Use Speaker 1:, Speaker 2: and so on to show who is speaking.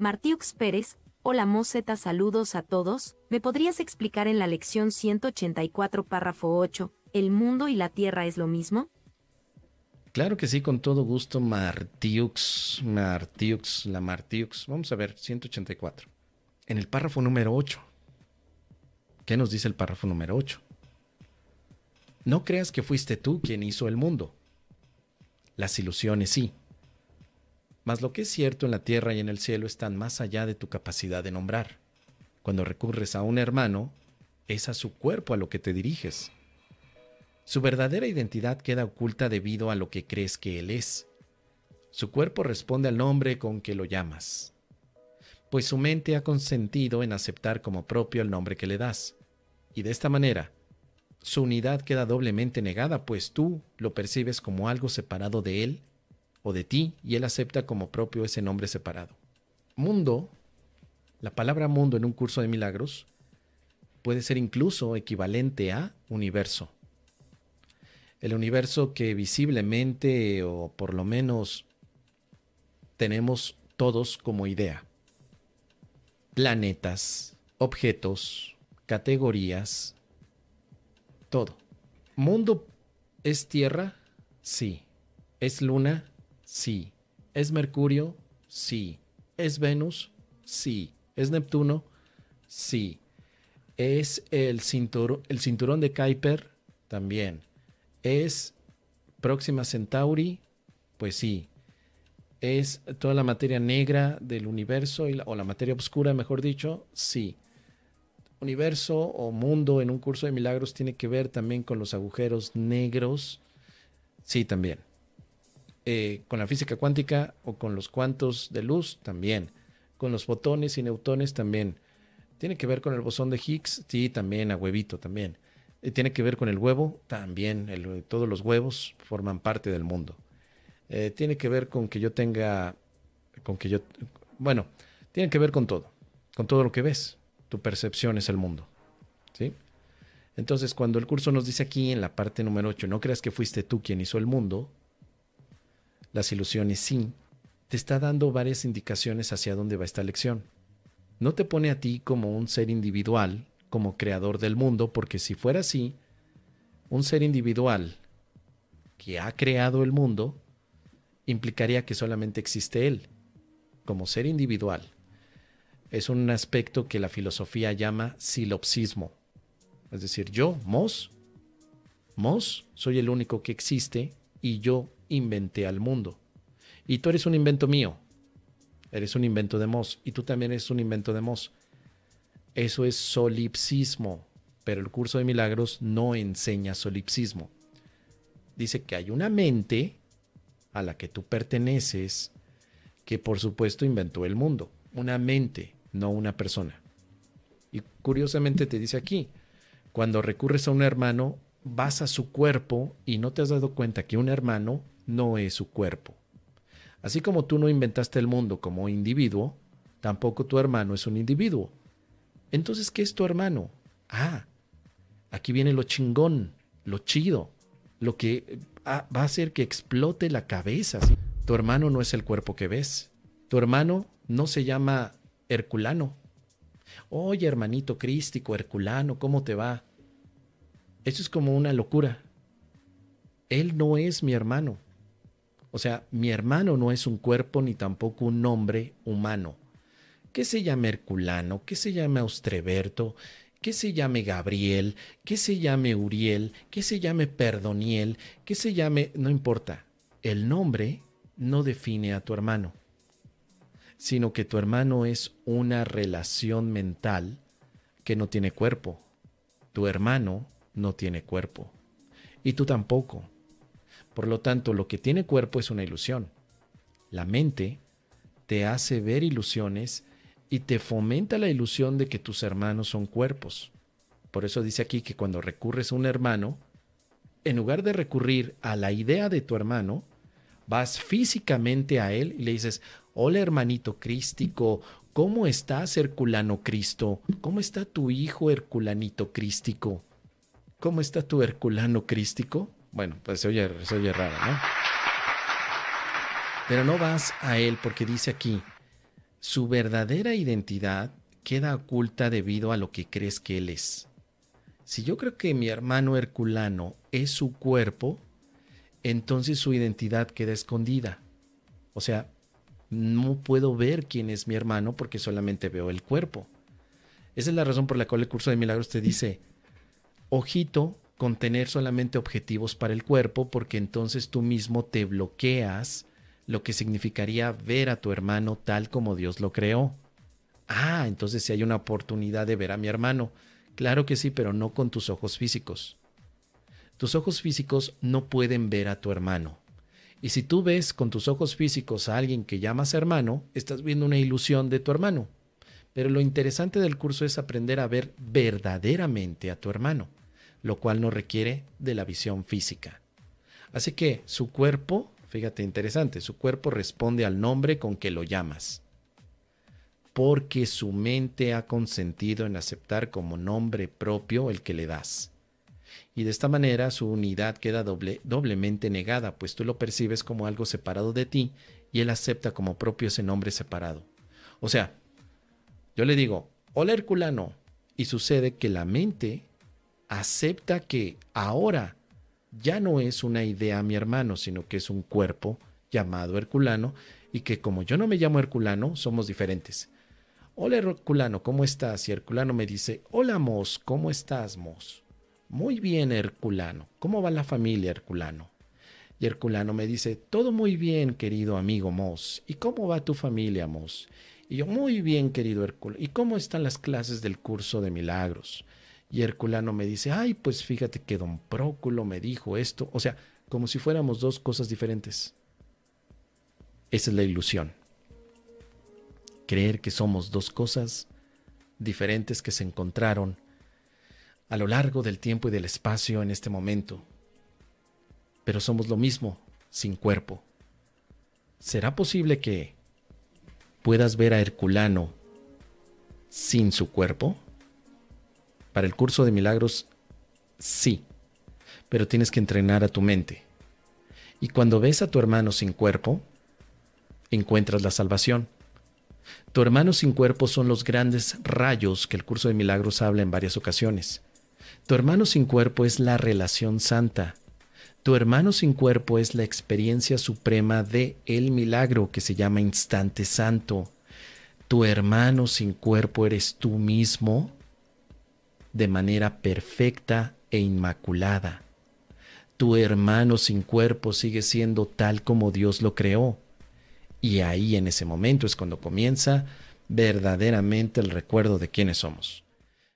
Speaker 1: Martiux Pérez, hola Moseta, saludos a todos. ¿Me podrías explicar en la lección 184, párrafo 8, ¿el mundo y la tierra es lo mismo?
Speaker 2: Claro que sí, con todo gusto, Martiux, Martiux, la Martiux. Vamos a ver, 184. En el párrafo número 8. ¿Qué nos dice el párrafo número 8? No creas que fuiste tú quien hizo el mundo. Las ilusiones sí. Mas lo que es cierto en la tierra y en el cielo están más allá de tu capacidad de nombrar. Cuando recurres a un hermano, es a su cuerpo a lo que te diriges. Su verdadera identidad queda oculta debido a lo que crees que él es. Su cuerpo responde al nombre con que lo llamas, pues su mente ha consentido en aceptar como propio el nombre que le das. Y de esta manera, su unidad queda doblemente negada, pues tú lo percibes como algo separado de él o de ti y él acepta como propio ese nombre separado. Mundo, la palabra mundo en un curso de milagros, puede ser incluso equivalente a universo. El universo que visiblemente o por lo menos tenemos todos como idea. Planetas, objetos, categorías, todo. ¿Mundo es Tierra? Sí. ¿Es Luna? Sí. ¿Es Mercurio? Sí. ¿Es Venus? Sí. ¿Es Neptuno? Sí. ¿Es el, cinturón, el cinturón de Kuiper? También. ¿Es Próxima Centauri? Pues sí. ¿Es toda la materia negra del universo o la materia oscura, mejor dicho? Sí universo o mundo en un curso de milagros tiene que ver también con los agujeros negros. Sí, también. Eh, con la física cuántica o con los cuantos de luz también. Con los fotones y neutrones también. Tiene que ver con el bosón de Higgs, sí, también, a huevito también. Tiene que ver con el huevo, también. todos los huevos forman parte del mundo. Eh, tiene que ver con que yo tenga, con que yo, bueno, tiene que ver con todo, con todo lo que ves tu percepción es el mundo. ¿Sí? Entonces, cuando el curso nos dice aquí en la parte número 8, no creas que fuiste tú quien hizo el mundo, las ilusiones sí, te está dando varias indicaciones hacia dónde va esta lección. No te pone a ti como un ser individual, como creador del mundo, porque si fuera así, un ser individual que ha creado el mundo implicaría que solamente existe él, como ser individual es un aspecto que la filosofía llama silopsismo. Es decir, yo, Mos, Mos, soy el único que existe y yo inventé al mundo. Y tú eres un invento mío. Eres un invento de Mos. Y tú también eres un invento de Mos. Eso es solipsismo. Pero el curso de milagros no enseña solipsismo. Dice que hay una mente a la que tú perteneces que por supuesto inventó el mundo. Una mente no una persona. Y curiosamente te dice aquí, cuando recurres a un hermano, vas a su cuerpo y no te has dado cuenta que un hermano no es su cuerpo. Así como tú no inventaste el mundo como individuo, tampoco tu hermano es un individuo. Entonces, ¿qué es tu hermano? Ah, aquí viene lo chingón, lo chido, lo que ah, va a hacer que explote la cabeza. Tu hermano no es el cuerpo que ves. Tu hermano no se llama Herculano. Oye, hermanito crístico, Herculano, ¿cómo te va? Eso es como una locura. Él no es mi hermano. O sea, mi hermano no es un cuerpo ni tampoco un nombre humano. ¿Qué se llame Herculano? ¿Qué se llame Austreberto? ¿Qué se llame Gabriel? ¿Qué se llame Uriel? ¿Qué se llame Perdoniel? ¿Qué se llame? No importa. El nombre no define a tu hermano sino que tu hermano es una relación mental que no tiene cuerpo. Tu hermano no tiene cuerpo. Y tú tampoco. Por lo tanto, lo que tiene cuerpo es una ilusión. La mente te hace ver ilusiones y te fomenta la ilusión de que tus hermanos son cuerpos. Por eso dice aquí que cuando recurres a un hermano, en lugar de recurrir a la idea de tu hermano, vas físicamente a él y le dices, hola hermanito crístico, ¿cómo estás Herculano Cristo? ¿Cómo está tu hijo Herculanito crístico? ¿Cómo está tu Herculano crístico? Bueno, pues se oye, se oye raro, ¿no? Pero no vas a él porque dice aquí, su verdadera identidad queda oculta debido a lo que crees que él es. Si yo creo que mi hermano Herculano es su cuerpo, entonces su identidad queda escondida. O sea, no puedo ver quién es mi hermano porque solamente veo el cuerpo. Esa es la razón por la cual el curso de milagros te dice, ojito con tener solamente objetivos para el cuerpo, porque entonces tú mismo te bloqueas lo que significaría ver a tu hermano tal como Dios lo creó. Ah, entonces si hay una oportunidad de ver a mi hermano. Claro que sí, pero no con tus ojos físicos. Tus ojos físicos no pueden ver a tu hermano. Y si tú ves con tus ojos físicos a alguien que llamas hermano, estás viendo una ilusión de tu hermano. Pero lo interesante del curso es aprender a ver verdaderamente a tu hermano lo cual no requiere de la visión física. Así que su cuerpo, fíjate interesante, su cuerpo responde al nombre con que lo llamas, porque su mente ha consentido en aceptar como nombre propio el que le das. Y de esta manera su unidad queda doble, doblemente negada, pues tú lo percibes como algo separado de ti y él acepta como propio ese nombre separado. O sea, yo le digo, hola Herculano, y sucede que la mente acepta que ahora ya no es una idea mi hermano, sino que es un cuerpo llamado Herculano y que como yo no me llamo Herculano, somos diferentes. Hola Herculano, ¿cómo estás? Y Herculano me dice, hola Mos, ¿cómo estás Mos? Muy bien Herculano, ¿cómo va la familia Herculano? Y Herculano me dice, todo muy bien querido amigo Mos, ¿y cómo va tu familia Mos? Y yo, muy bien querido Herculano, ¿y cómo están las clases del curso de milagros? Y Herculano me dice, ay, pues fíjate que don Próculo me dijo esto. O sea, como si fuéramos dos cosas diferentes. Esa es la ilusión. Creer que somos dos cosas diferentes que se encontraron a lo largo del tiempo y del espacio en este momento. Pero somos lo mismo, sin cuerpo. ¿Será posible que puedas ver a Herculano sin su cuerpo? Para el curso de milagros, sí, pero tienes que entrenar a tu mente. Y cuando ves a tu hermano sin cuerpo, encuentras la salvación. Tu hermano sin cuerpo son los grandes rayos que el curso de milagros habla en varias ocasiones. Tu hermano sin cuerpo es la relación santa. Tu hermano sin cuerpo es la experiencia suprema de el milagro que se llama instante santo. Tu hermano sin cuerpo eres tú mismo de manera perfecta e inmaculada. Tu hermano sin cuerpo sigue siendo tal como Dios lo creó. Y ahí en ese momento es cuando comienza verdaderamente el recuerdo de quiénes somos.